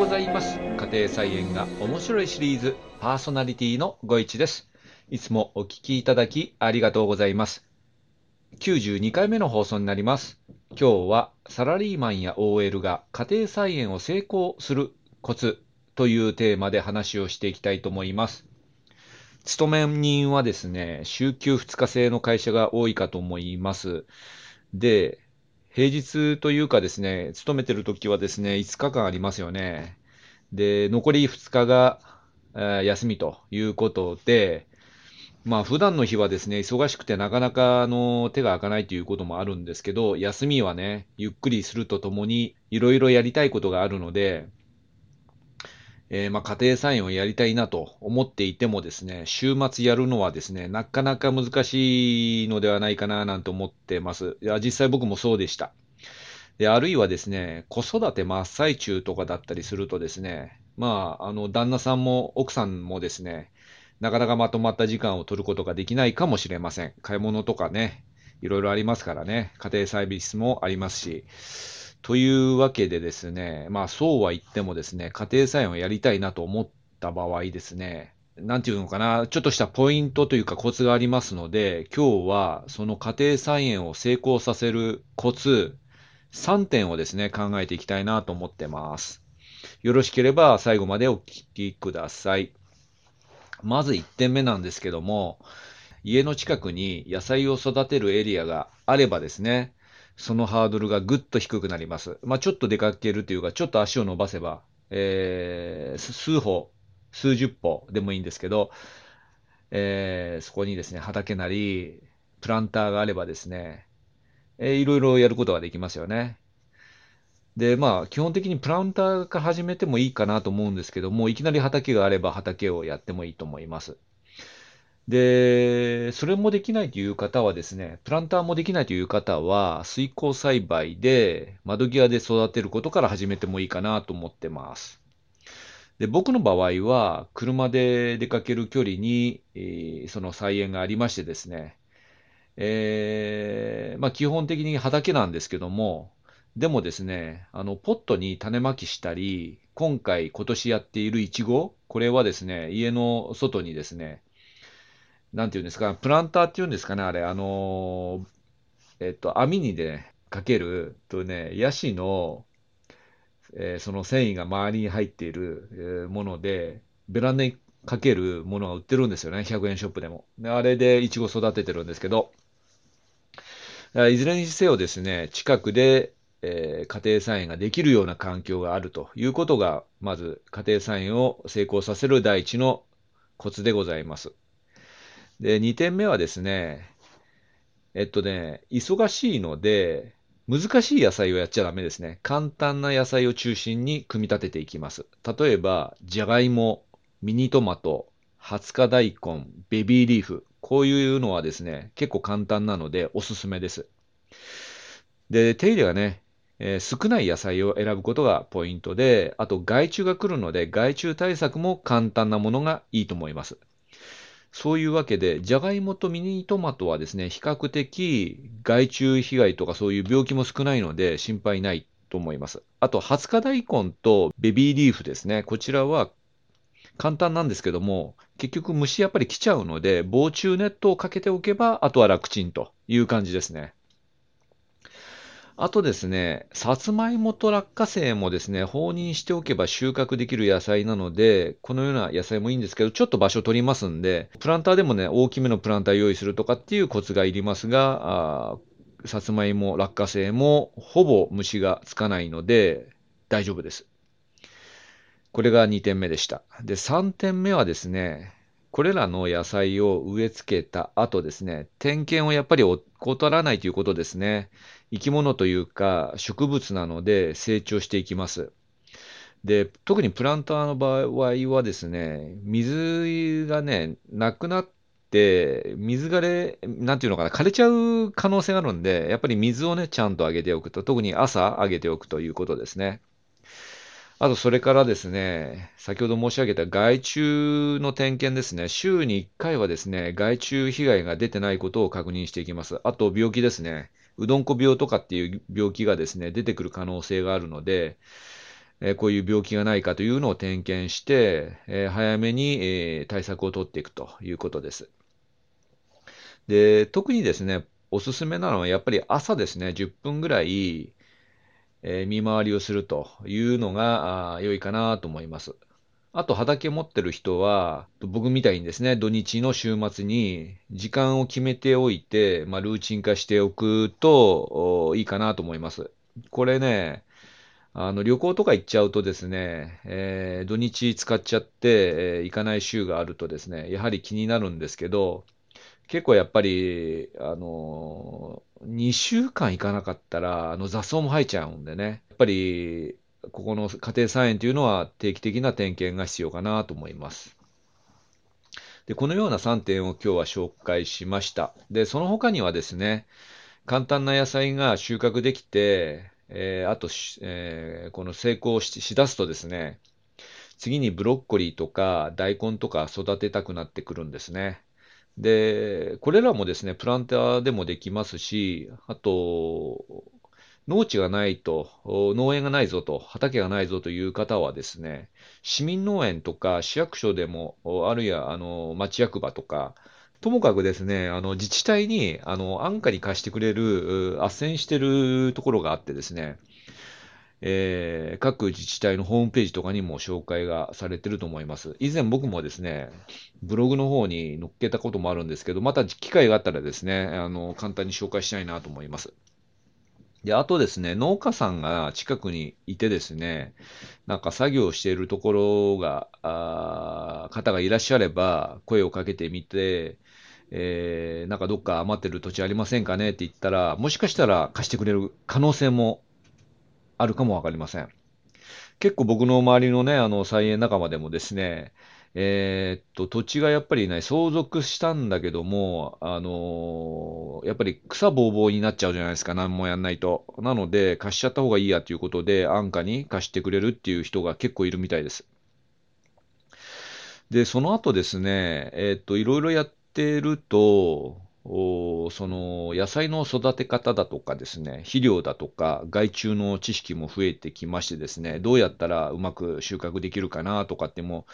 ございます。家庭菜園が面白いシリーズパーソナリティのご一です。いつもお聞きいただきありがとうございます。92回目の放送になります。今日はサラリーマンや OL が家庭菜園を成功するコツというテーマで話をしていきたいと思います。勤め人はですね、週休2日制の会社が多いかと思います。で、平日というかですね、勤めてる時はですね、5日間ありますよね。で、残り2日が、えー休みということで、まあ普段の日はですね、忙しくてなかなかあの手が開かないということもあるんですけど、休みはね、ゆっくりするとともに、いろいろやりたいことがあるので、えーま家庭菜園をやりたいなと思っていてもですね、週末やるのはですね、なかなか難しいのではないかななんて思ってます。いや、実際僕もそうでした。で、あるいはですね、子育て真っ最中とかだったりするとですね、まあ、あの、旦那さんも奥さんもですね、なかなかまとまった時間を取ることができないかもしれません。買い物とかね、いろいろありますからね、家庭サービスもありますし、というわけでですね、まあそうは言ってもですね、家庭菜園をやりたいなと思った場合ですね、なんていうのかな、ちょっとしたポイントというかコツがありますので、今日はその家庭菜園を成功させるコツ、3点をですね、考えていきたいなと思ってます。よろしければ最後までお聞きください。まず1点目なんですけども、家の近くに野菜を育てるエリアがあればですね、そのハードルがぐっと低くなります。まあ、ちょっと出かけるというか、ちょっと足を伸ばせば、えー数歩、数十歩でもいいんですけど、えーそこにですね、畑なり、プランターがあればですね、えーいろいろやることができますよね。で、まあ、基本的にプランターから始めてもいいかなと思うんですけども、いきなり畑があれば畑をやってもいいと思います。で、それもできないという方はですね、プランターもできないという方は、水耕栽培で窓際で育てることから始めてもいいかなと思ってます。で、僕の場合は、車で出かける距離に、えその菜園がありましてですね、えーまあ基本的に畑なんですけども、でもですね、あの、ポットに種まきしたり、今回、今年やっているイチゴ、これはですね、家の外にですね、なんていうんですか、プランターっていうんですかね、あれ、あのーえっと、網にね、かける、とね、ヤシの、えーその繊維が周りに入っている、えーもので、ベランダにかけるものが売ってるんですよね、100円ショップでも。であれでイチゴ育ててるんですけど、いずれにせよですね、近くで、えー家庭菜園ができるような環境があるということが、まず家庭菜園を成功させる第一のコツでございます。で、2点目はですね、えっとね、忙しいので、難しい野菜をやっちゃダメですね。簡単な野菜を中心に組み立てていきます。例えば、じゃがいも、ミニトマト、20日大根、ベビーリーフ。こういうのはですね、結構簡単なのでおすすめです。で、手入れがね、えー少ない野菜を選ぶことがポイントで、あと害虫が来るので害虫対策も簡単なものがいいと思います。そういうわけで、じゃがいもとミニトマトはですね、比較的害虫被害とかそういう病気も少ないので心配ないと思います。あと、20日大根とベビーリーフですね。こちらは簡単なんですけども、結局虫やっぱり来ちゃうので、防虫ネットをかけておけば、あとは楽ちんという感じですね。あとですね、さつまいもと落花生もですね、放任しておけば収穫できる野菜なので、このような野菜もいいんですけど、ちょっと場所取りますんで、プランターでもね、大きめのプランター用意するとかっていうコツがいりますが、あさつまいも、落花生もほぼ虫がつかないので大丈夫です。これが2点目でした。で、3点目はですね、これらの野菜を植え付けた後ですね、点検をやっぱり怠らないということですね。生き物というか植物なので成長していきます。で、特にプランターの場合はですね、水がね、なくなって、水枯れ、なんていうのかな、枯れちゃう可能性があるんで、やっぱり水をね、ちゃんとあげておくと、特に朝あげておくということですね。あと、それからですね、先ほど申し上げた害虫の点検ですね。週に1回はですね、害虫被害が出てないことを確認していきます。あと、病気ですね。うどんこ病とかっていう病気がですね、出てくる可能性があるので、えこういう病気がないかというのを点検して、え早めに、え対策を取っていくということです。で、特にですね、おすすめなのはやっぱり朝ですね、10分ぐらい、え見回りをするというのが良いかなと思います。あと畑持ってる人は、僕みたいにですね、土日の週末に時間を決めておいて、まあ、ルーチン化しておくといいかなと思います。これね、あの旅行とか行っちゃうとですね、えー、土日使っちゃって、えー、行かない週があるとですね、やはり気になるんですけど、結構やっぱり、あのー、2週間行かなかったら、あの雑草も生えちゃうんでね、やっぱり、ここの家庭菜園というのは定期的な点検が必要かなと思います。で、このような3点を今日は紹介しました。で、その他にはですね、簡単な野菜が収穫できて、えー、あと、えー、この成功ししだすとですね、次にブロッコリーとか大根とか育てたくなってくるんですね。で、これらもですね、プランターでもできますし、あと、農地がないと、農園がないぞと、畑がないぞという方はですね、市民農園とか市役所でも、あるいはあの町役場とか、ともかくですね、あの自治体にあの安価に貸してくれる、斡旋してるところがあってですね、えー、各自治体のホームページとかにも紹介がされてると思います。以前僕もですね、ブログの方に載っけたこともあるんですけど、また機会があったらですね、あの、簡単に紹介したいなと思います。で、あとですね、農家さんが近くにいてですね、なんか作業しているところが、あ方がいらっしゃれば、声をかけてみて、えー、なんかどっか余ってる土地ありませんかねって言ったら、もしかしたら貸してくれる可能性もあるかもわかりません。結構僕の周りのね、あの、菜園仲間でもですね、えー、っと、土地がやっぱりね、相続したんだけども、あのー、やっぱり草ぼうぼうになっちゃうじゃないですか、何もやんないと。なので、貸しちゃった方がいいやということで、安価に貸してくれるっていう人が結構いるみたいです。で、その後ですね、えー、っと、いろいろやってると、その野菜の育て方だとかですね、肥料だとか害虫の知識も増えてきましてですね、どうやったらうまく収穫できるかなとかっても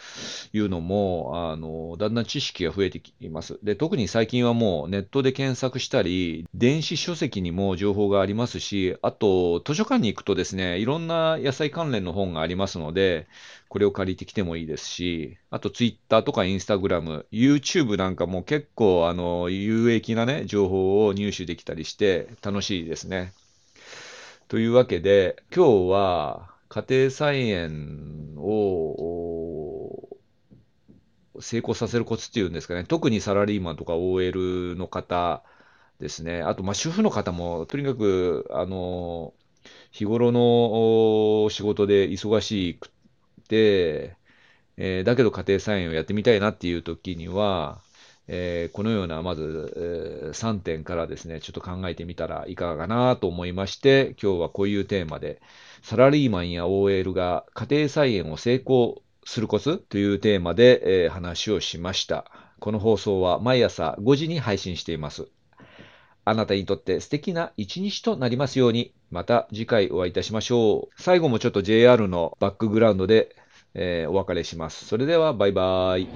いうのも、あの、だんだん知識が増えてきます。で、特に最近はもうネットで検索したり、電子書籍にも情報がありますし、あと図書館に行くとですね、いろんな野菜関連の本がありますので、これを借りてきてもいいですし、あとツイッターとかインスタグラム、YouTube なんかも結構あの有益なね、情報を入手できたりして楽しいですね。というわけで、今日は家庭菜園を成功させるコツっていうんですかね、特にサラリーマンとか OL の方ですね、あとまあ主婦の方もとにかくあの日頃の仕事で忙しく、えー、だけど家庭菜園をやってみたいなっていう時には、えー、このようなまず、えー、3点からですね、ちょっと考えてみたらいかがかなと思いまして、今日はこういうテーマで、サラリーマンや OL が家庭菜園を成功するコツというテーマで、えー、話をしました。この放送は毎朝5時に配信しています。あなたにとって素敵な一日となりますように、また次回お会いいたしましょう。最後もちょっと JR のバックグラウンドで、えー、お別れします。それではバイバイ。